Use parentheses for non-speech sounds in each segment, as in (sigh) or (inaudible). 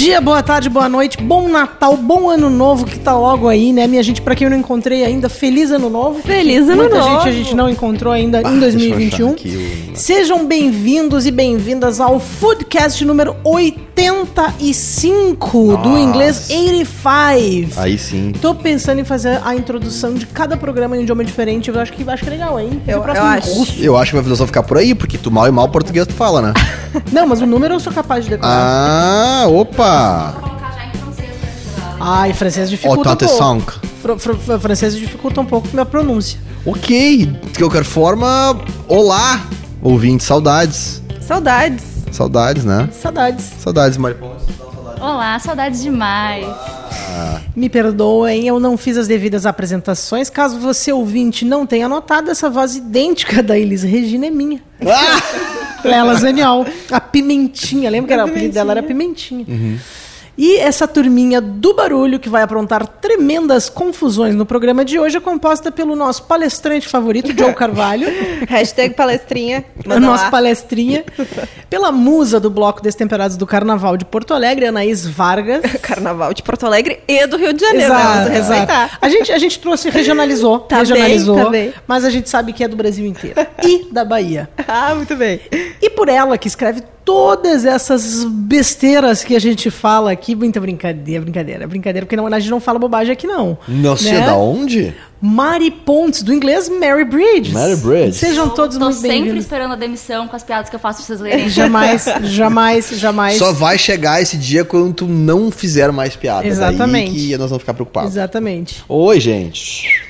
dia, boa tarde, boa noite, bom Natal, bom ano novo que tá logo aí, né, minha gente? Pra quem eu não encontrei ainda, feliz ano novo. Feliz ano Muita novo. gente a gente não encontrou ainda Bah, em deixa eu achar 2021. aqui o- Sejam bem-vindos e bem-vindas ao Foodcast número 85 do Nossa. inglês 85. Aí sim. Tô pensando em fazer a introdução de cada programa em um idioma diferente. Eu acho que acho que é legal, hein? Eu- o próximo eu acho. russo. Eu acho que vai filosofia ficar por aí, porque tu mal e mal português tu fala, né? (laughs) Não, mas o número eu sou capaz de decorar. ah, opa! Ai, francês dificulta um Autant pouco. Fr fr fr francês dificulta um pouco minha pronúncia. Ok, de qualquer forma, olá, ouvinte, saudades. Saudades. Saudades, né? Saudades. Saudades, Mariposa. Olá, saudades demais. Me perdoem, eu não fiz as devidas apresentações. Caso você ouvinte não tenha notado, essa voz idêntica da Elis Regina é minha. Ah! Lela Zaniol. A Pimentinha. Lembra que era, o apelido dela era Pimentinha. Uhum. E essa turminha do barulho que vai aprontar tremendas confusões no programa de hoje é composta pelo nosso palestrante favorito, Joe Carvalho. (laughs) Hashtag palestrinha. Manda nossa lá. palestrinha. Pela musa do bloco Destemperados do Carnaval de Porto Alegre, Anaís Vargas. (laughs) Carnaval de Porto Alegre e do Rio de Janeiro. né? Exato, Vamos exato. A gente, a gente trouxe, (laughs) regionalizou, Tá bem, regionalizou, tá bem. mas a gente sabe que é do Brasil inteiro e da Bahia. Ah, muito bem. E por ela que escreve todas essas besteiras que a gente fala aqui, muita brincadeira, brincadeira, brincadeira, porque não, a gente não fala bobagem aqui não. Não sei né? da onde? Mari Pontes, do inglês Mary Bridges. Mary Bridges. Sejam todos Tô muito sempre bem-vindos. esperando a demissão com as piadas que eu faço pra vocês lerem. Jamais, (laughs) jamais, jamais. Só vai chegar esse dia quando tu não fizer mais piadas. Exatamente. Aí que nós vamos ficar preocupados. Exatamente. Oi, gente.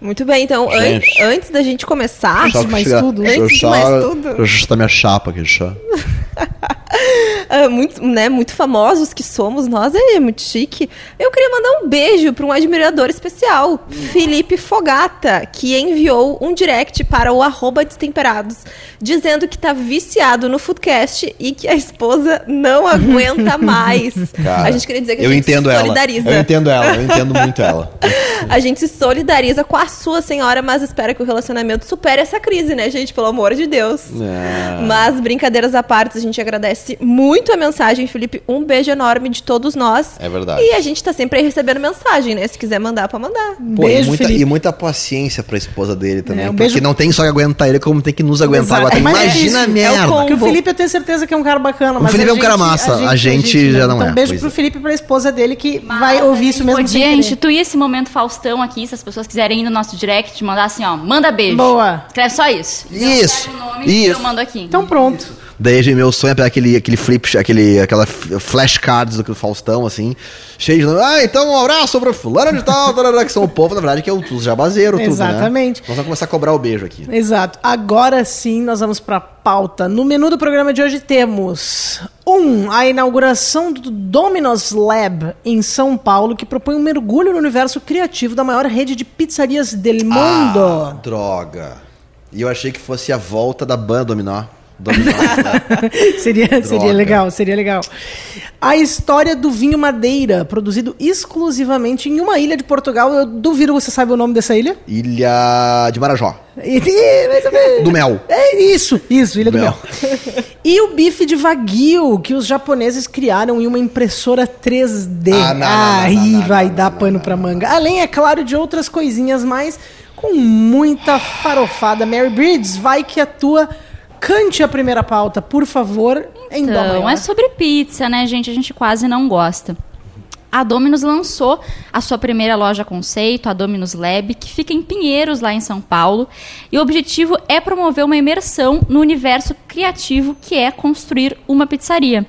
Muito bem, então, an- antes da gente começar, Antes de mais tudo. Antes de mais tudo. Está minha chapa aqui, já. (laughs) (laughs) ah, muito, né, muito famosos que somos nós, é muito chique. Eu queria mandar um beijo para um admirador especial, Felipe Fogata, que enviou um direct para o arroba Destemperados, dizendo que tá viciado no Foodcast e que a esposa não aguenta (laughs) mais. Cara, a gente queria dizer que eu a gente entendo se ela. solidariza. Eu entendo ela, eu entendo (laughs) muito ela. A gente se solidariza com a sua senhora, mas espera que o relacionamento supere essa crise, né, gente? Pelo amor de Deus. É. Mas, brincadeiras à parte, a gente agradece muito a mensagem, Felipe. Um beijo enorme de todos nós. É verdade. E a gente tá sempre aí recebendo mensagem, né? Se quiser mandar, pra mandar. Pô, Beijo, e, muita, Felipe. e muita paciência pra esposa dele também. É, um porque beijo- não tem só que aguentar ele, como tem que nos aguentar. Exato. É imagina a. É o merda. Porque o Combo. Felipe eu tenho certeza que é um cara bacana. O mas Felipe a é um cara massa, a gente já não então, é, beijo pois pro é. Felipe e pra esposa dele que vai ouvir isso mesmo. Podia instituir esse momento Faustão aqui, se as pessoas quiserem ir no nosso direct, mandar assim, ó, manda beijo. Boa. Escreve só isso. Isso, Eu escrevo o nome e isso. eu mando aqui. Então pronto. Daí, meu sonho é pegar aquele, aquele flip, aquele, aquela flashcards do Faustão, assim, cheio de. Ah, então um abraço pra fulano de tal, que são o povo, na verdade, que é o os tudo, né? Exatamente. Nós vamos começar a cobrar o beijo aqui. Exato. Agora sim, nós vamos pra pauta. No menu do programa de hoje temos um, a inauguração do Domino's Lab em São Paulo, que propõe um mergulho no universo criativo da maior rede de pizzarias del Ah, mundo. droga. E eu achei que fosse a volta da banda Dominó. (laughs) Seria, seria legal, seria legal. A história do vinho Madeira, produzido exclusivamente em uma ilha de Portugal. Eu duvido você saiba o nome dessa ilha. Ilha de Marajó. Do Mel. É isso, isso, Ilha do Mel. Mel. (laughs) e o bife de Wagyu, que os japoneses criaram em uma impressora 3D. Ah, não, não, não, Aí não, não, vai não, dar não, pano pra manga. Além, é claro, de outras coisinhas mais, com muita farofada. Mary Bridges, vai que a tua cante a primeira pauta, por favor, em dó Então, maior. é sobre pizza, né, gente? A gente quase não gosta. A Domino's lançou a sua primeira loja conceito, a Domino's Lab, que fica em Pinheiros, lá em São Paulo. E o objetivo é promover uma imersão no universo criativo que é construir uma pizzaria.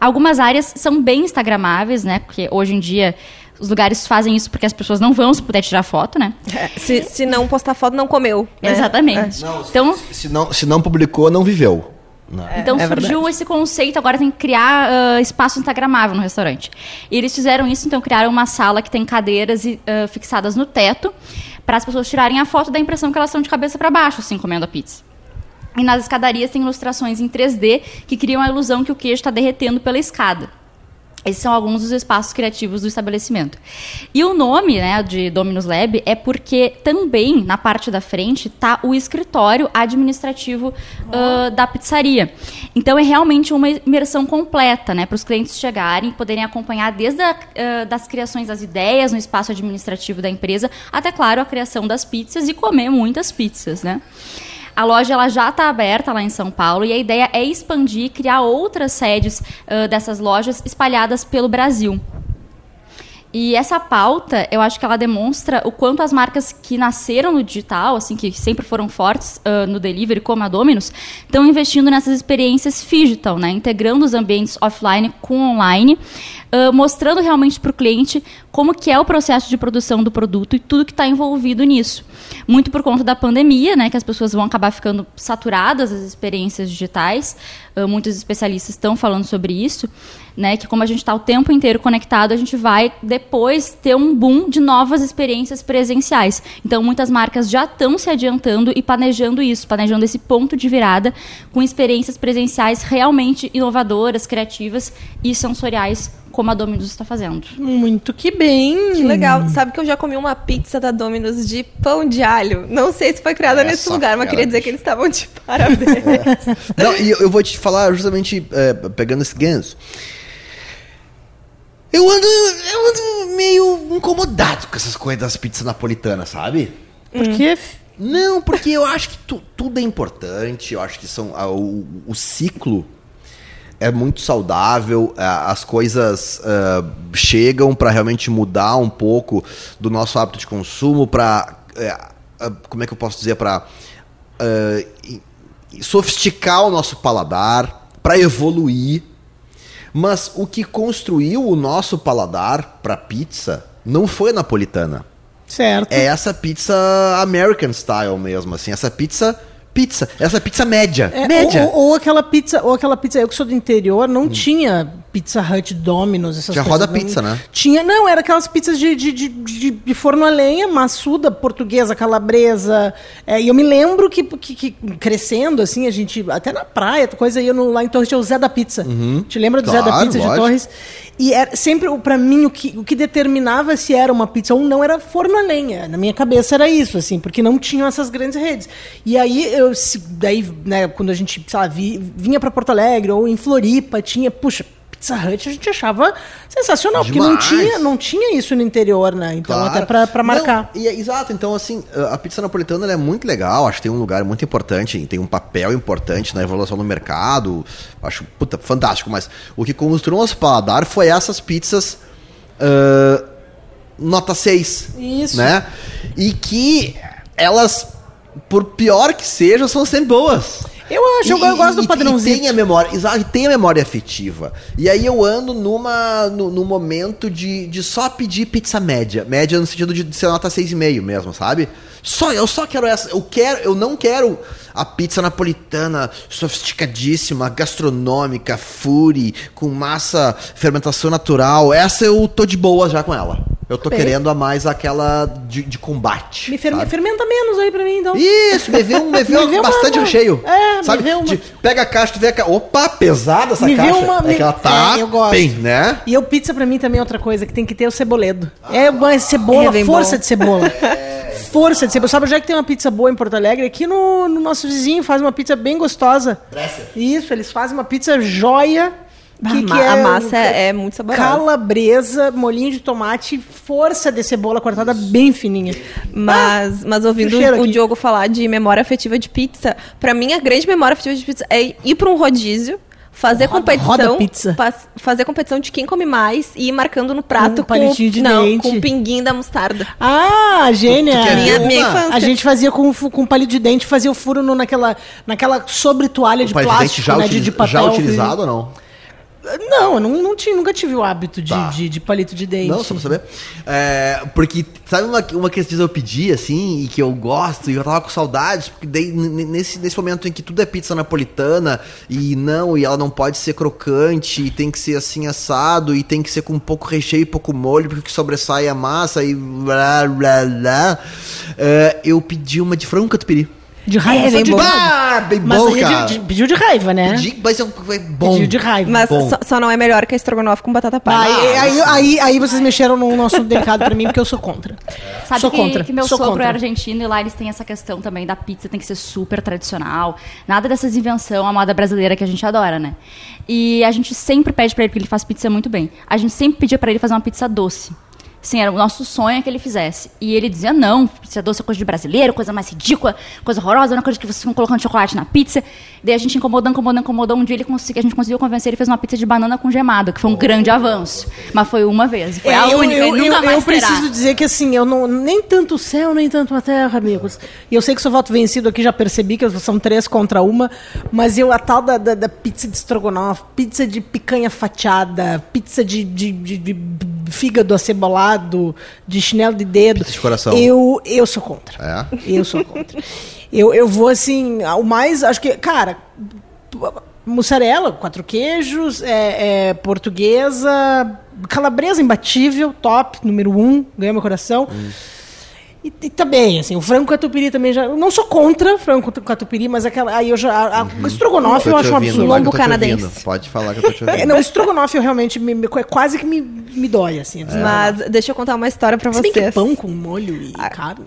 Algumas áreas são bem instagramáveis, né? Porque hoje em dia os lugares fazem isso porque as pessoas não vão se puder tirar foto, né? É, se, se não postar foto, não comeu. né? Exatamente. então, Se não, se não publicou, não viveu. Não. Então é surgiu verdade. esse conceito, agora tem que criar ah, espaço instagramável no restaurante. E eles fizeram isso, então criaram uma sala que tem cadeiras e, ah, fixadas no teto para as pessoas tirarem a foto da impressão que elas estão de cabeça para baixo, assim, comendo a pizza. E nas escadarias tem ilustrações em 3D que criam a ilusão que o queijo está derretendo pela escada. Esses são alguns dos espaços criativos do estabelecimento. E o nome né, de Dominus Lab é porque também na parte da frente está o escritório administrativo uh, da pizzaria. Então é realmente uma imersão completa né, para os clientes chegarem, poderem acompanhar desde a, uh, das criações das ideias no espaço administrativo da empresa, até, claro, a criação das pizzas e comer muitas pizzas. Né? A loja ela já está aberta lá em São Paulo e a ideia é expandir, criar outras sedes uh, dessas lojas espalhadas pelo Brasil. E essa pauta, eu acho que ela demonstra o quanto as marcas que nasceram no digital, assim, que sempre foram fortes uh, no delivery, como a Domino's, estão investindo nessas experiências digital, né? Integrando os ambientes offline com online, uh, mostrando realmente para o cliente como que é o processo de produção do produto e tudo que está envolvido nisso. Muito por conta da pandemia, né, que as pessoas vão acabar ficando saturadas das experiências digitais. Uh, muitos especialistas estão falando sobre isso, né, que como a gente está o tempo inteiro conectado, a gente vai depois ter um boom de novas experiências presenciais. Então, muitas marcas já estão se adiantando e planejando isso, planejando esse ponto de virada com experiências presenciais realmente inovadoras, criativas e sensoriais como a Domino's está fazendo. Muito que bem. Que legal. Sabe que eu já comi uma pizza da Domino's de pão de alho. Não sei se foi criada Essa nesse lugar, mas queria dizer que eles estavam de (laughs) parabéns. É. Não, e eu vou te falar justamente é, pegando esse ganso. Eu ando, eu ando meio incomodado com essas coisas das pizzas napolitanas, sabe? Por quê? Não, porque eu acho que tu, tudo é importante. Eu acho que são a, o, o ciclo é muito saudável, é, as coisas uh, chegam para realmente mudar um pouco do nosso hábito de consumo, para. É, como é que eu posso dizer? Para uh, sofisticar o nosso paladar, para evoluir. Mas o que construiu o nosso paladar para pizza não foi napolitana. Certo. É essa pizza American style mesmo, assim, essa pizza pizza. Essa pizza média. É, média. Ou, ou, aquela pizza, ou aquela pizza, eu que sou do interior, não hum. tinha Pizza Hut, Domino's, essas tinha coisas. Tinha roda pizza, né? Tinha, não, era aquelas pizzas de, de, de, de, forno a lenha, maçuda, portuguesa, calabresa. É, e eu me lembro que, que, que, crescendo, assim, a gente, até na praia, coisa ia no, lá em Torres, tinha o Zé da Pizza. Uhum. Te lembra do claro, Zé da Pizza lógico. de Torres? E era sempre, para mim, o que, o que determinava se era uma pizza ou não era forno a lenha. Na minha cabeça era isso, assim, porque não tinham essas grandes redes. E aí, eu, daí, né, quando a gente, sei lá, vi, vinha para Porto Alegre ou em Floripa, tinha, puxa, Pizza Hut a gente achava sensacional, Demais. porque não tinha, não tinha isso no interior, né? Então, claro. até pra, pra marcar. Não, e, é, exato, então assim, a pizza napolitana é muito legal, acho que tem um lugar muito importante, tem um papel importante na evolução do mercado, acho, puta, fantástico, mas o que construiu nosso paladar foi essas pizzas uh, nota 6. Isso. Né? E que elas, por pior que sejam, são sempre boas. Eu acho, eu, eu gosto do padrãozinho. E tem a memória, exato, tem a memória afetiva. E aí eu ando numa no, no momento de, de só pedir pizza média. Média no sentido de, de ser nota 6,5 mesmo, sabe? Só, eu só quero essa. Eu quero, eu não quero a pizza napolitana sofisticadíssima, gastronômica, furi, com massa, fermentação natural. Essa eu tô de boa já com ela. Eu tô Bem. querendo a mais aquela de, de combate. Me fer fermenta menos aí pra mim, então. Isso, me vê um, me vê (laughs) me bastante uma, cheio. É, sabe? Me vê uma... De, pega a caixa, tu vê a caixa. Opa, pesada essa me caixa. Vê uma, é me... que ela tá é, eu gosto. bem, né? E o pizza pra mim também é outra coisa, que tem que ter o ceboledo. Ah, é, é cebola, é força bom. de cebola. É. (laughs) Força de cebola. Sabe já que tem uma pizza boa em Porto Alegre? Aqui no, no nosso vizinho faz uma pizza bem gostosa. Bresser. Isso, eles fazem uma pizza joia que, que é, a massa é, é muito saborosa. Calabresa, molinho de tomate, força de cebola cortada bem fininha. Mas, ah, mas ouvindo o, o Diogo falar de memória afetiva de pizza, para mim a grande memória afetiva de pizza é ir para um rodízio fazer roda, competição, roda pizza. fazer competição de quem come mais e ir marcando no prato um com de não, dente. com pinguim da mostarda. Ah, gênia. minha, minha A gente fazia com, com palito de dente, fazia o furo no, naquela naquela sobre toalha de plástico, de já, né, de, de papel, já utilizado ou não? Não, eu não, não tinha, nunca tive o hábito de, tá. de, de, palito de dente. Não, só pra saber. É, porque, sabe uma, uma que eu pedi, assim, e que eu gosto, e eu tava com saudades, porque daí, nesse, nesse momento em que tudo é pizza napolitana, e não, e ela não pode ser crocante, e tem que ser assim assado, e tem que ser com pouco recheio e pouco molho, porque sobressai a massa, e blá blá blá. É, eu pedi uma de frango catupiry. De raiva. É, bem de bom. Ah, bem Mas bom, é cara. de- de- pediu de raiva, né? Pedi- mas é, é bom. Pediu de raiva. Mas Bom. só, só não é melhor que a estrogonofe com batata palha. Aí, aí, aí, aí vocês mexeram num assunto delicado pra mim, porque eu sou contra. (laughs) Sabe sou que, contra. que meu sou sogro contra. é argentino e lá eles têm essa questão também da pizza tem que ser super tradicional. Nada dessas invenções, a moda brasileira que a gente adora, né? E a gente sempre pede pra ele, porque ele faz pizza muito bem. A gente sempre pedia pra ele fazer uma pizza doce. Sim, era o nosso sonho que ele fizesse. E ele dizia, não, pizza doce é coisa de brasileiro, coisa mais ridícula, coisa horrorosa, não é coisa que vocês ficam colocando chocolate na pizza. Daí a gente incomodou, incomodou, incomodou. Um dia ele consegui, a gente conseguiu convencer, ele fez uma pizza de banana com gemado, que foi um grande avanço. Mas foi uma vez, foi É, a eu, única, eu, nunca eu, mais eu terá. preciso dizer que assim, eu não nem tanto o céu, nem tanto a terra, amigos. E eu sei que sou voto vencido aqui, já percebi que são três contra uma, mas eu, a tal da, da, da pizza de estrogonofe, pizza de picanha fatiada, pizza de, de, de- de fígado acebolado, de chinelo de dedo. De coração. Eu, eu sou contra. É? Eu sou contra. eu, eu vou assim, o mais, acho que, cara, mussarela, quatro queijos, é, é, portuguesa, calabresa imbatível, top, número um, ganhou meu coração. E, e também, assim, o frango catupiry também já. Eu não sou contra frango catu- catupiry, mas aquela. Aí eu já. A, a, estrogonofe eu acho um absurdo. que Lombo canadense. ouvindo. Pode falar que eu tô te ouvindo. É, (laughs) não, estrogonofe eu realmente me, me- quase que me, me dói, assim. Mas deixa eu contar uma história pra Se bem que vocês. pão com molho e carne.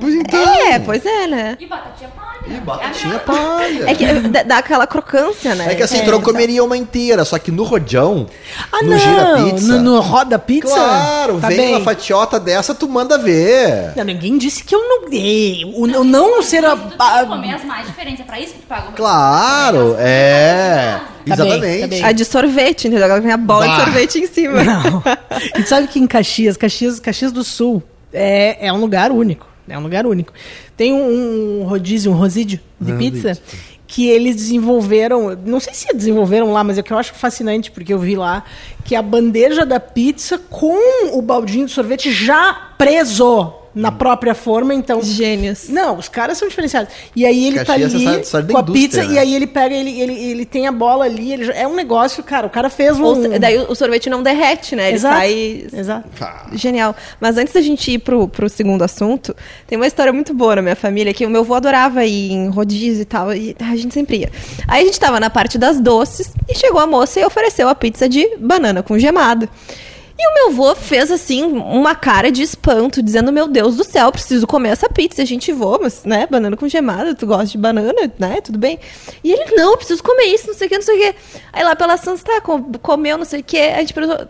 Pois então. É, pois é, né? E batatinha palha. E batatinha palha. É que dá, dá aquela crocância, né? É que assim, É, tu não comeria uma inteira, só que no rodão, Ah, no não! gira-pizza... No, no roda pizza? Claro, Tá vem bem. uma fatiota dessa, tu manda ver. Não, ninguém disse que eu não. Ei, O, o não ser a. Tu tem que comer as mais diferentes, é pra isso que tu paga o Claro, é. Tá bem, Exatamente. tá bem. A de sorvete, entendeu? Ela tem a bola Bah. de sorvete em cima. Não. (laughs) E tu sabe que em Caxias, Caxias, Caxias do Sul, é, é um lugar único. É um lugar único. Tem um, um rodízio, um rosídio de pizza que eles desenvolveram, não sei se desenvolveram lá, mas é o que eu acho fascinante, porque eu vi lá, que a bandeja da pizza com o baldinho de sorvete já preso na própria forma, então... Gênios. Não, os caras são diferenciados. E aí ele Caxias, tá ali sabe- sabe com a pizza né? e aí ele pega, ele, ele, ele tem a bola ali, ele é um negócio, cara, o cara fez um... Ou daí o sorvete não derrete, né? Ele Exato. sai Exato. Genial. Mas antes da gente ir pro, pro segundo assunto, tem uma história muito boa na minha família, que o meu avô adorava ir em rodízio e tal, e a gente sempre ia. Aí a gente tava na parte das doces, e chegou a moça e ofereceu a pizza de banana com gemado. E o meu avô fez, assim, uma cara de espanto, dizendo, meu Deus do céu, preciso comer essa pizza. A gente voa, mas, né, banana com gemado, tu gosta de banana, né, tudo bem. E ele, não, preciso comer isso, não sei o que, não sei o que. Aí lá pela Santos, tá, com- comeu, não sei o que, a gente perguntou,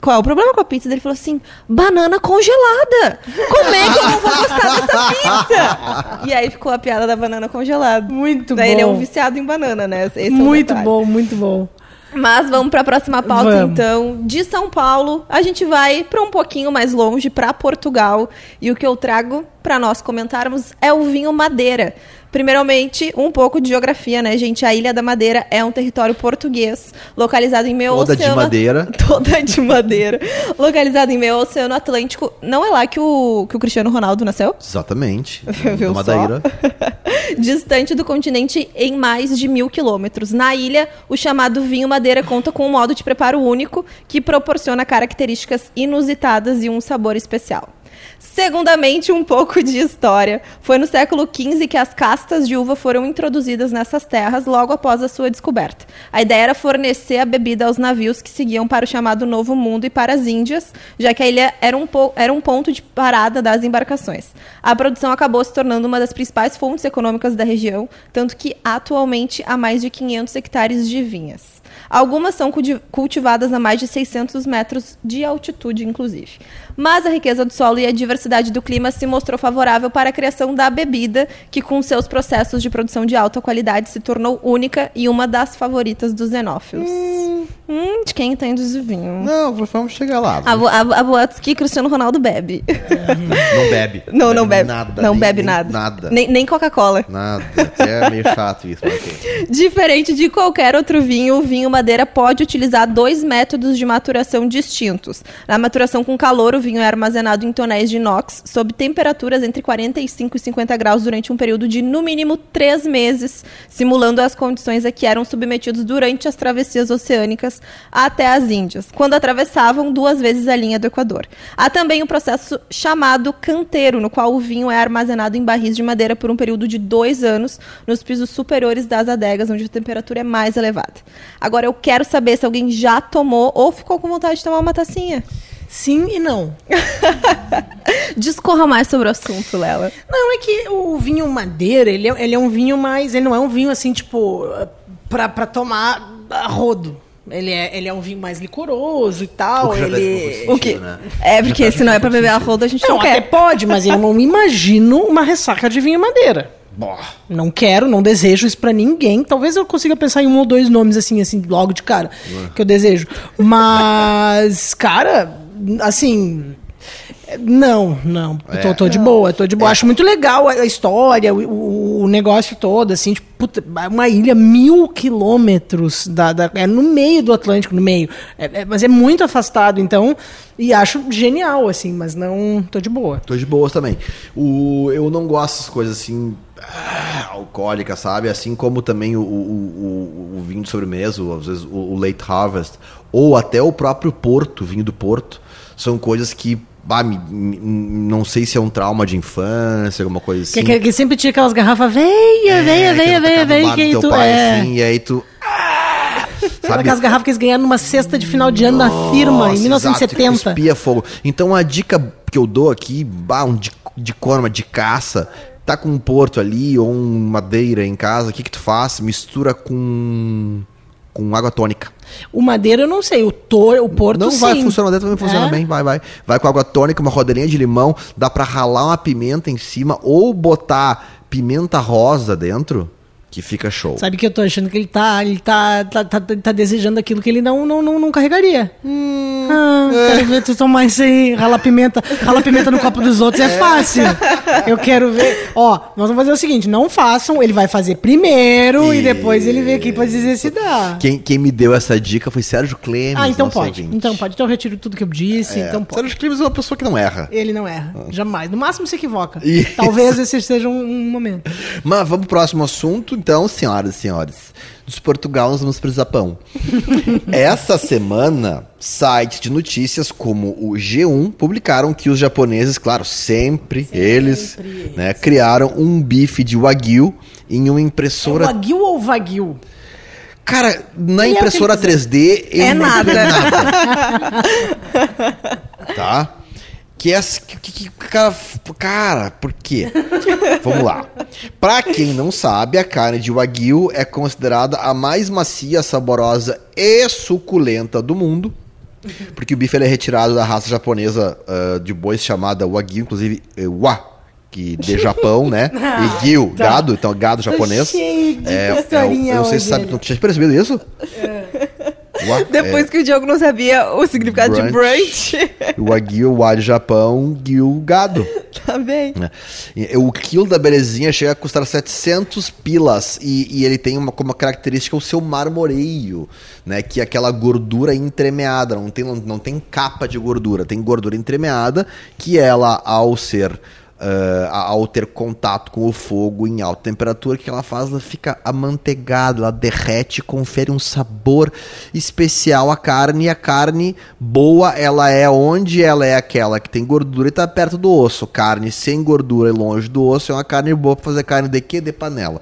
qual é o problema com a pizza? Ele falou assim: banana congelada. Como é que eu não vou gostar dessa pizza? E aí ficou a piada da banana congelada. Muito Daí bom. ele é um viciado em banana, né? Esse é muito bom, muito bom. Mas vamos para a próxima pauta, Vamos. então. De São Paulo, a gente vai para um pouquinho mais longe, para Portugal. E o que eu trago para nós comentarmos é o vinho Madeira. Primeiramente, um pouco de geografia, né, gente? A Ilha da Madeira é um território português, localizado em meio Toda de oceano... madeira. (laughs) Toda de madeira. localizado em meio ao Oceano Atlântico. Não é lá que o, que o Cristiano Ronaldo nasceu? Exatamente. (laughs) Viu? Madeira. (laughs) Distante do continente em mais de mil quilômetros. Na ilha, o chamado vinho madeira conta com um modo de preparo único que proporciona características inusitadas e um sabor especial. Segundamente, um pouco de história. Foi no século XV que as castas de uva foram introduzidas nessas terras logo após a sua descoberta. A ideia era fornecer a bebida aos navios que seguiam para o chamado Novo Mundo e para as Índias, já que a ilha era um, era um ponto de parada das embarcações. A produção acabou se tornando uma das principais fontes econômicas da região, tanto que atualmente há mais de 500 hectares de vinhas. Algumas são culti- cultivadas a mais de 600 metros de altitude, inclusive. Mas a riqueza do solo e a diversidade do clima se mostrou favorável para a criação da bebida, que com seus processos de produção de alta qualidade se tornou única e uma das favoritas dos xenófilos. Hum, de quem entende de vinho. Não, vamos chegar lá. A, a, a boatos que Cristiano Ronaldo bebe. Não bebe. Não, não bebe. Nada. não nem- bebe nada. Nada. Nem, nem Coca-Cola. Nada. É meio chato isso, mas ok. (laughs) Diferente de qualquer outro vinho, o vinho madeira pode utilizar dois métodos de maturação distintos. Na maturação com calor, o vinho é armazenado em tonéis de inox, sob temperaturas entre 45 e 50 graus durante um período de no mínimo três meses, simulando as condições a que eram submetidos durante as travessias oceânicas Até as Índias, quando atravessavam duas vezes a linha do Equador. Há também um processo chamado canteiro, no qual o vinho é armazenado em barris de madeira por um período de dois anos nos pisos superiores das adegas, onde a temperatura é mais elevada. Agora eu quero saber se alguém já tomou ou ficou com vontade de tomar uma tacinha. Sim e não. (laughs) Discorra mais sobre o assunto, Lela. Não, é que o vinho madeira, ele é, ele é um vinho mais. Ele não é um vinho assim, tipo, pra, pra tomar a rodo. Ele é, ele é um vinho mais licoroso e tal. O que faz ele... pouco O que? sentido, né? É, porque se não é pra beber a roda, a gente não, Não, até quer. pode, mas eu não imagino uma ressaca de vinho madeira. Não quero, não desejo isso pra ninguém. Talvez eu consiga pensar em um ou dois nomes assim, assim, logo de cara, que eu desejo. Mas, cara, assim. Não, não. Eu tô, tô de boa, tô de boa. Acho muito legal a, história, o, o- negócio todo, assim, tipo, puta, uma ilha mil quilômetros da, da- É no meio do Atlântico, no meio. É- é- mas é muito afastado, então. E acho genial, assim, mas não. tô de boa. Tô de boas também. O, eu não gosto dessas coisas assim. ah, alcoólicas, sabe? Assim como também o, o, o, o vinho de sobremesa, às vezes o, o late harvest, ou até o próprio Porto, vinho do Porto, são coisas que. Me- me- não sei se é um trauma de infância, alguma coisa assim. Que, que, sempre tinha aquelas garrafas, veia, É, tacava do veia, lado que aí tu. pai, é. assim, e aí tu. ah, (laughs) Sabe? Aquelas garrafas que eles ganharam numa cesta de final de ano na firma, em Nossa, exato, que 1970. cuspia fogo. Então a dica que eu dou aqui, bah, um de, de corma, de caça, tá com um porto ali ou um madeira em casa, o que que tu faz? Mistura com com água tônica. O Madeira eu não sei, o, tor, o Porto Não sim. vai funcionar, dentro também funciona É? bem, vai, vai. Vai com água tônica, uma rodelinha de limão, dá pra ralar uma pimenta em cima ou botar pimenta rosa dentro, que fica show. Sabe que eu tô achando que ele tá, ele tá, tá, tá, tá desejando aquilo que ele não, não, não, não carregaria. Hum, ah, é. quero ver tu tomar isso aí, ralar pimenta, ralar pimenta no copo dos outros é, fácil. Eu quero ver. Ó, nós vamos fazer o seguinte, não façam, ele vai fazer primeiro e, E- depois ele vem aqui pra dizer se dá. Quem, quem me deu essa dica foi Sérgio Clemes. Ah, então pode. ouvinte. Então pode. Então eu retiro tudo que eu disse, É, então pode. Sérgio Clemes é uma pessoa que não erra. Ele não erra. Jamais. No máximo se equivoca. Isso. Talvez esse seja um, um momento. Mas vamos pro próximo assunto, então, senhoras e senhores. Dos Portugal, nós vamos pro Japão. (laughs) Essa semana, sites de notícias como o G1 publicaram que os japoneses, claro, sempre, eles, né, criaram um bife de wagyu em uma É impressora. Wagyu ou Wagyu? Cara, na é o impressora ele 3D ele É não nada. é nada. (laughs) tá? Que é que, que, que- cara, cara, por quê? (laughs) Vamos lá. Pra quem não sabe, a carne de wagyu é considerada a mais macia, saborosa e suculenta do mundo. Porque o bife ele é retirado da raça japonesa ah, de bois chamada wagyu, inclusive eh, wa, que de (laughs) Japão, né? E gyu, tá. gado, então gado japonês. cheio de É, é, historinha eu não sei se sabe, não tinha percebido isso? Wa- (laughs) Depois é, que o Diogo não sabia o significado de brunch. o Wagyu, o alho Japão, Gyu, gado. (laughs) tá bem. E O quilo da belezinha chega a custar 700 pilas e, e ele tem uma, como característica o seu marmoreio, né? Que é aquela gordura entremeada, não tem, não tem capa de gordura, tem gordura entremeada que ela, ao ser... ah, ao ter contato com o fogo em alta temperatura, o que ela faz? Ela fica amanteigada, ela derrete, confere um sabor especial à carne. E a carne boa, ela é onde ela é aquela que tem gordura e tá perto do osso. Carne sem gordura e longe do osso é uma carne boa para fazer carne de quê? De panela.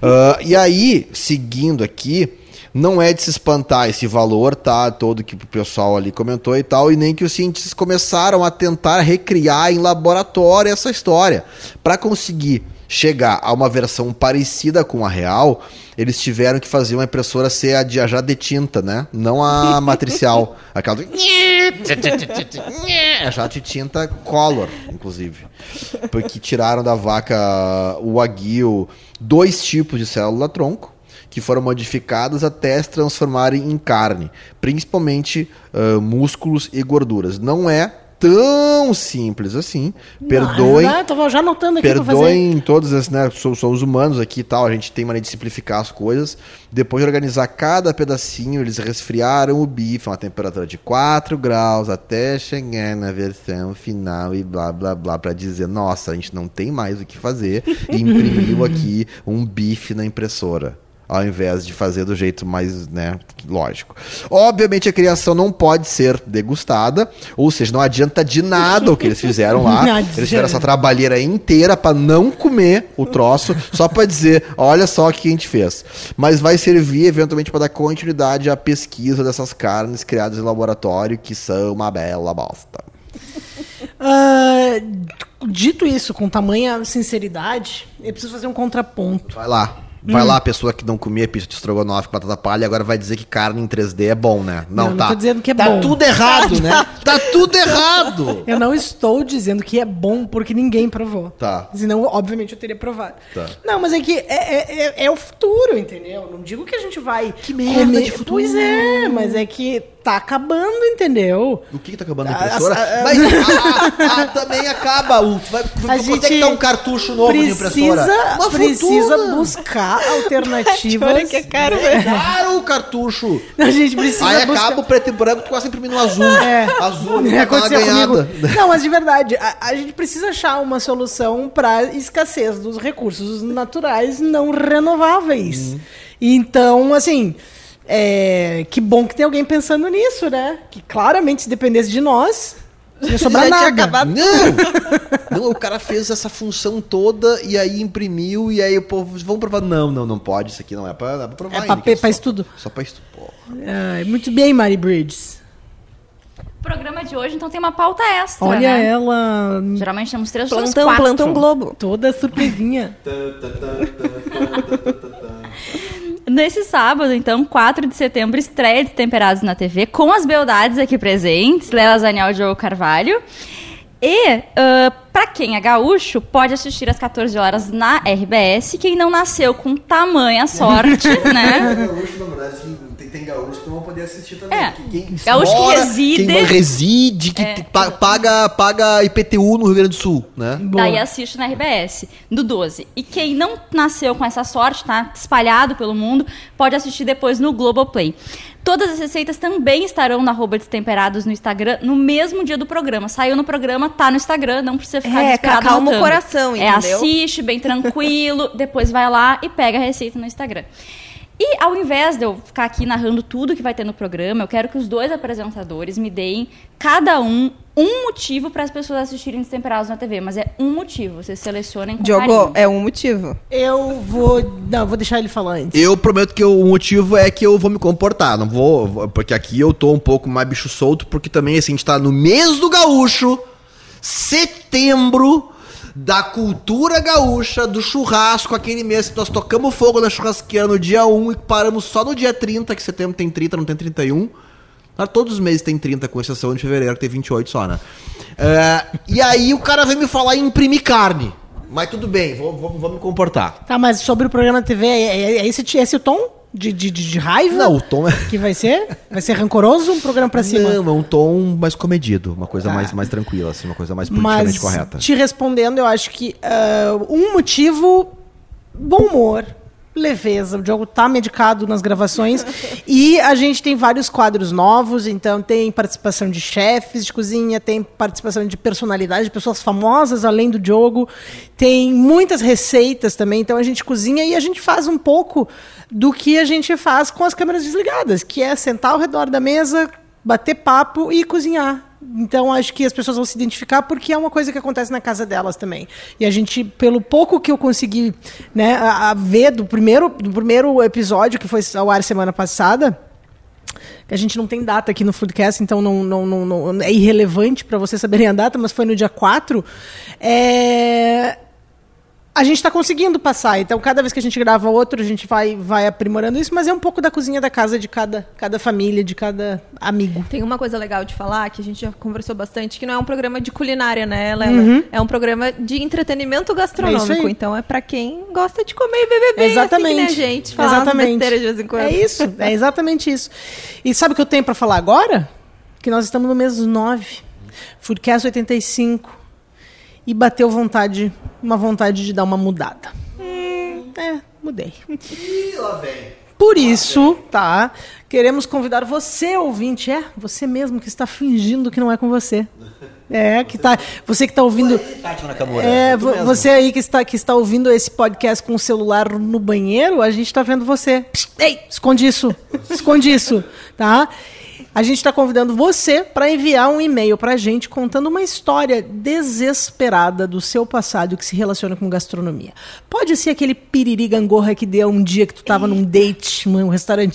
Ah, e aí, seguindo aqui, não é de se espantar esse valor, tá? Todo que o pessoal ali comentou e tal, e nem que os cientistas começaram a tentar recriar em laboratório essa história. Para conseguir chegar a uma versão parecida com a real, eles tiveram que fazer uma impressora ser a de a já de tinta, né? Não a (laughs) matricial. Aquela do... (laughs) (laughs) É jato de tinta color, inclusive. Porque tiraram da vaca o aguil dois tipos de célula tronco que foram modificadas até se transformarem em carne, principalmente ah, músculos e gorduras. Não é tão simples assim. Perdoem, Ah, tô já anotando aqui. Perdoem todos esses, né? Somos humanos aqui e tal, a gente tem maneira de simplificar as coisas. Depois de organizar cada pedacinho, eles resfriaram o bife a uma temperatura de 4 graus até chegar na versão final e blá blá blá para dizer, nossa, a gente não tem mais o que fazer e (laughs) imprimiu aqui um bife na impressora. Ao invés de fazer do jeito mais, né, lógico. Obviamente a criação não pode ser degustada, ou seja, não adianta de nada o que eles fizeram lá. (laughs) Eles fizeram essa trabalheira inteira pra não comer o troço, só pra dizer, olha só o que a gente fez. Mas vai servir eventualmente pra dar continuidade à pesquisa dessas carnes criadas em laboratório, que são uma bela bosta. Ah, dito isso, com tamanha sinceridade, eu preciso fazer um contraponto. Vai lá. Vai lá, a pessoa que não comia pizza de estrogonofe com batata palha, agora vai dizer que carne em 3D é bom, né? Não, Não, não tá. tô dizendo que é tá bom. tudo errado, né? Tá tudo errado. Eu não estou dizendo que é bom porque ninguém provou. Tá. Senão, obviamente, eu teria provado. Tá. Não, mas é que é, é, é- é o futuro, entendeu? Não digo que a gente vai. Que merda de futuro. Pois é, mas é que tá acabando, entendeu? O que, que tá acabando a Ah, impressora? ah, ah, Mas ah, ah, também acaba. O, vai, A quanto é gente que tá um cartucho novo de impressora? Precisa, Uma precisa fortuna. buscar Olha alternativas. que é caro, É caro o cartucho. A gente precisa Aí buscar. acaba o preto e branco, tu quase imprimindo azul. É. Azul, É, (laughs) dá uma aconteceu ganhada. comigo. Não, mas de verdade, a, a gente precisa achar uma solução para escassez dos recursos naturais não renováveis. Uhum. Então, assim, é, que bom que tem alguém pensando nisso, né? Que claramente, se dependesse de nós, não ia sobrar nada. Não! (laughs) Não, o cara fez essa função toda e aí imprimiu e aí o povo, vamos provar. Não, não, não pode, isso aqui não é pra, é pra provar É ainda, pra, pe- pra só- estudo. Só pra estudo. Porra. Ai, muito bem, Mari Bridges. O programa de hoje, então, tem uma pauta extra, Olha né? ela, Geralmente temos três, Plantão, quatro. plantão Globo. toda surpresinha. Nesse sábado, então, 4 de setembro, estreia de Temperados na TV, com as beldades aqui presentes, Lela Zaniel e Diogo Carvalho. E, ah, pra quem é gaúcho, pode assistir às 14 horas na RBS. Quem não nasceu com tamanha sorte, (laughs) né? gaúcho, na verdade, tem, tem gaúcho que não vão poder assistir também. É. Quem Gaúcho que reside- Quem reside, que É. paga, paga IPTU no Rio Grande do Sul, né? Boa. Daí assiste na RBS, do 12. E quem não nasceu com essa sorte, tá espalhado pelo mundo, pode assistir depois no Globoplay. Todas as receitas também estarão na arroba Destemperados no Instagram no mesmo dia do programa. Saiu no programa, tá no Instagram, não precisa ficar É, desesperado calma o anotando. coração, É, entendeu? assiste bem tranquilo, (laughs) depois vai lá e pega a receita no Instagram. E ao invés de eu ficar aqui narrando tudo que vai ter no programa, eu quero que os dois apresentadores me deem, cada um, um motivo para as pessoas assistirem Destemperados na TV. Mas é um motivo, vocês selecionem com Diogo, carinho. é um motivo. Eu vou. Não, vou deixar ele falar antes. Eu prometo que o motivo é que eu vou me comportar, não vou, vou- porque aqui eu tô um pouco mais bicho solto, porque também assim, a gente tá no mês do gaúcho, setembro da cultura gaúcha, do churrasco, aquele mês que nós tocamos fogo na churrasqueira no dia 1 e paramos só no dia 30, que setembro tem 30, não tem 31. Ah, Todos os meses tem 30, com exceção de fevereiro, que tem 28 só, né? É, e aí o cara vem me falar em imprimir carne. Mas tudo bem, vou, vou, vou me comportar. Tá, mas sobre o programa de TV, é, é- é esse, esse o tom de, de, de, raiva? Não, o tom é... Que vai ser? Vai ser rancoroso um programa pra cima? Não, é um tom mais comedido, uma coisa Tá. mais, mais tranquila, assim, uma coisa mais politicamente Mas correta. te respondendo, eu acho que ah, um motivo, bom humor, leveza. O Diogo tá medicado nas gravações e a gente tem vários quadros novos, então tem participação de chefes de cozinha, tem participação de personalidades, de pessoas famosas além do Diogo, tem muitas receitas também, então a gente cozinha e a gente faz um pouco do que a gente faz com as câmeras desligadas, que é sentar ao redor da mesa, bater papo e cozinhar. Então acho que as pessoas vão se identificar porque é uma coisa que acontece na casa delas também. E a gente, pelo pouco que eu consegui né, a, a ver do primeiro, do primeiro episódio que foi ao ar semana passada, que a gente não tem data aqui no Foodcast, então não, não, não, não- é irrelevante para vocês saberem a data, mas foi no dia 4. É, a gente está conseguindo passar. Então, cada vez que a gente grava outro, a gente vai, vai aprimorando isso, mas é um pouco da cozinha da casa de cada, cada família, de cada amigo. Tem uma coisa legal de falar, que a gente já conversou bastante, que não é um programa de culinária, né, Lela? É um programa de entretenimento Uhum. É gastronômico. aí. então é pra quem gosta de comer e beber bem, Exatamente. assim, né, gente? Falar exatamente. de vez em quando. É isso, é exatamente isso. E sabe o que eu tenho para falar agora? Que nós estamos no mês 9. Foodcast 85. E bateu vontade, uma vontade de dar uma mudada. É, mudei. Ih, lá vem. Por isso, tá? Queremos convidar você, ouvinte, é você mesmo que está fingindo que não é com você. É, que tá. Você que tá ouvindo. Nakamura. É, você aí que está, que está ouvindo esse podcast com o celular no banheiro, a gente está vendo você. Ei, esconde isso. Esconde isso, tá? A gente está convidando você para enviar um e-mail para a gente contando uma história desesperada do seu passado que se relaciona com gastronomia. Pode ser aquele piriri gangorra que deu um dia que tu tava num date, num restaurante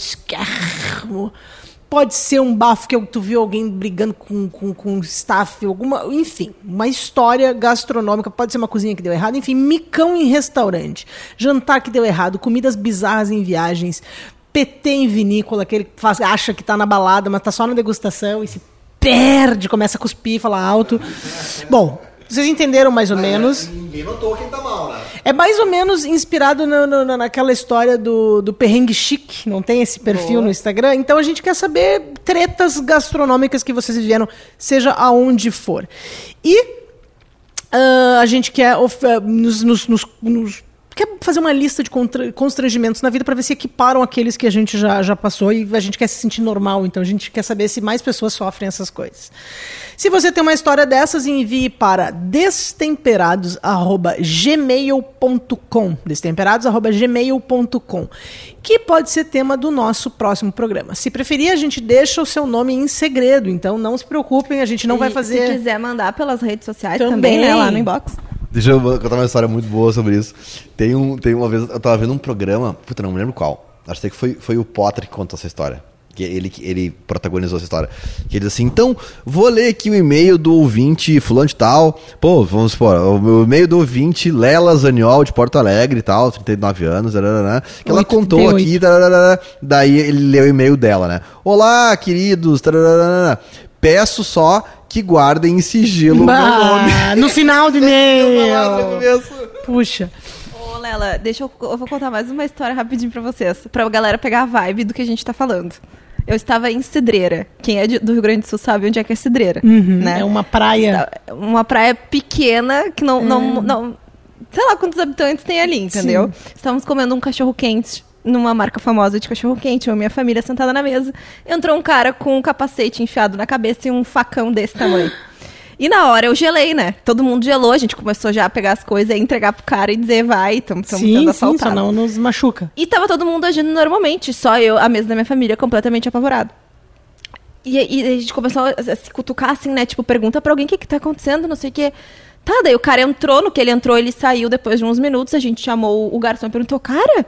Pode ser um bafo que tu viu alguém brigando com, com, com staff, alguma. Enfim, uma história gastronômica. Pode ser uma cozinha que deu errado. Enfim, micão em restaurante. Jantar que deu errado. Comidas bizarras em viagens. PT em vinícola, que faz, acha que tá na balada, mas tá só na degustação e se perde, começa a cuspir, falar alto. Bom, vocês entenderam mais ou menos. Ninguém notou quem tá mal, né? É mais ou menos inspirado no- no- na- naquela história do, do perrengue chique, não tem esse perfil no Instagram? Então a gente quer saber tretas gastronômicas que vocês viveram, seja aonde for. E ah, a gente quer ah, nos, nos- nos- nos- quer fazer uma lista de constrangimentos na vida para ver se equiparam aqueles que a gente já, já passou e a gente quer se sentir normal. Então a gente quer saber se mais pessoas sofrem essas coisas. Se você tem uma história dessas, envie para destemperados@gmail.com, destemperados@gmail.com, que pode ser tema do nosso próximo programa. Se preferir, a gente deixa o seu nome em segredo, então não se preocupem, a gente não E vai fazer Se quiser mandar pelas redes sociais Também. também, né? Lá no inbox. Deixa eu contar uma história muito boa sobre isso. Tem, um, tem uma vez, eu tava vendo um programa, puta, não me lembro qual. Acho que foi, foi o Potter que contou essa história. Que ele, que ele protagonizou essa história. Que ele diz assim: então, vou ler aqui o e-mail do ouvinte fulano de tal. Pô, vamos supor, o e-mail do ouvinte Lela Zaniol, de Porto Alegre e tal, 39 anos, tarará, que ela Oito, contou 38. aqui, tarará, daí ele leu o e-mail dela, né? Olá, queridos, tarará, peço só que guardem em sigilo o meu nome. Bah, no final do (laughs) e-mail. começo. Puxa. Ô, Lela, deixa eu, eu vou contar mais uma história rapidinho pra vocês, pra galera pegar a vibe do que a gente tá falando. Eu estava em Cidreira. Quem é de- do Rio Grande do Sul sabe onde é que é Cidreira, né? É uma praia. Uma praia pequena que não, não, não... Sei lá quantos habitantes tem ali, entendeu? Estávamos comendo um cachorro-quente numa marca famosa de cachorro-quente, eu e minha família sentada na mesa. Entrou um cara com um capacete enfiado na cabeça e um facão desse tamanho. E na hora eu gelei, né? Todo mundo gelou, a gente começou já a pegar as coisas e entregar pro cara e dizer, vai, estamos sendo Sim, sim, assaltados. só não nos machuca. E tava todo mundo agindo normalmente, só eu, a mesa da minha família, completamente apavorado. E, e a gente começou a, a se cutucar assim, né? Tipo, pergunta pra alguém o que que tá acontecendo, não sei o quê. Tá, daí o cara entrou, no que ele entrou, ele saiu depois de uns minutos, a gente chamou o garçom e perguntou, cara,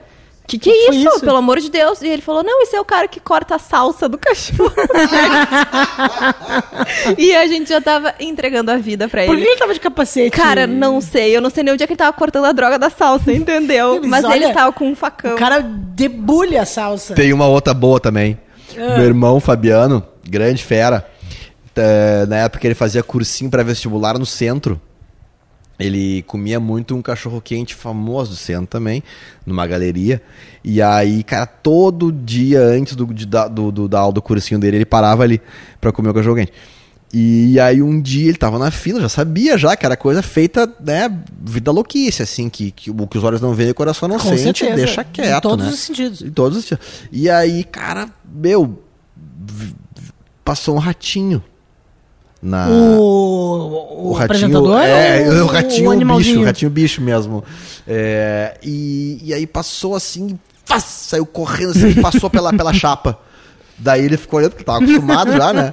que que é isso? isso? Pelo amor de Deus. E ele falou, não, esse é o cara que corta a salsa do cachorro. (laughs) e a gente já tava entregando a vida pra Por ele. que ele tava de capacete? Cara, não sei. Eu não sei nem onde é que ele tava cortando a droga da salsa, entendeu? Mas Mas, olha, ele estava com um facão. O cara debulha a salsa. Tem uma outra boa também. Meu irmão Fabiano, grande fera. tá, Na época ele fazia cursinho pra vestibular no centro. Ele comia muito um cachorro quente famoso do centro também, numa galeria. E aí, cara, todo dia antes do, de, da, do, do, da aula do cursinho dele, ele parava ali pra comer o cachorro quente. E aí um dia ele tava na fila, já sabia já que era coisa feita, né, vida louquice, assim, que, que o que os olhos não veem, o coração não Com sente, certeza. deixa Em quieto, todos né? os sentidos. Em todos os sentidos. E aí, cara, meu, passou um ratinho na... O, o, apresentador? É, ou o ratinho bicho, animalzinho? o ratinho bicho mesmo. É, e, e aí passou assim, faz, saiu correndo, assim, passou pela, pela (laughs) chapa. Daí ele ficou olhando, porque tava acostumado já, né?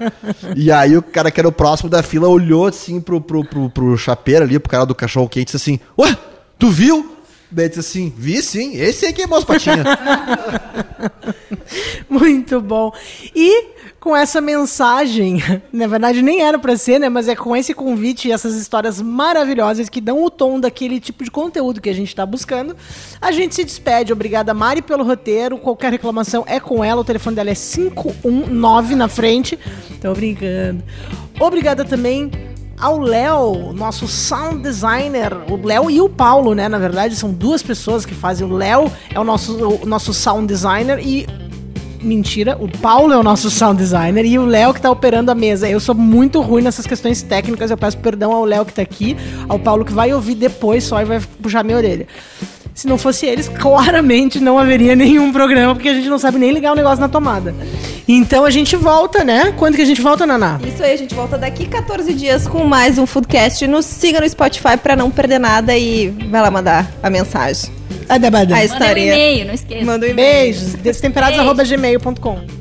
E aí o cara que era o próximo da fila olhou assim pro, pro, pro, pro chapeiro ali, pro cara do cachorro quente, disse assim: Ué, tu viu? Daí disse assim: Vi sim, esse aí queimou as patinhas. (laughs) Muito bom. E com essa mensagem, (laughs) na verdade nem era pra ser, né? Mas é com esse convite e essas histórias maravilhosas que dão o tom daquele tipo de conteúdo que a gente tá buscando, a gente se despede. Obrigada, Mari, pelo roteiro. Qualquer reclamação é com ela. O telefone dela é 519 na frente. Tô brincando. Obrigada também ao Léo, nosso sound designer, o Léo e o Paulo, né? Na verdade, são duas pessoas que fazem. O Léo é o nosso, o nosso sound designer e Mentira, o Paulo é o nosso sound designer e o Léo que tá operando a mesa. Eu sou muito ruim nessas questões técnicas, eu peço perdão ao Léo que tá aqui, ao Paulo que vai ouvir depois só e vai puxar minha orelha. Se não fosse eles, claramente não haveria nenhum programa, porque a gente não sabe nem ligar o negócio na tomada. Então a gente volta, né? Quando que a gente volta, Naná? Isso aí, a gente volta daqui 14 dias com mais um Foodcast. Nos siga no Spotify pra não perder nada e vai lá mandar a mensagem. A Manda um história. e-mail, não esqueça. Manda um e-mail. Beijos, destemperados.gmail.com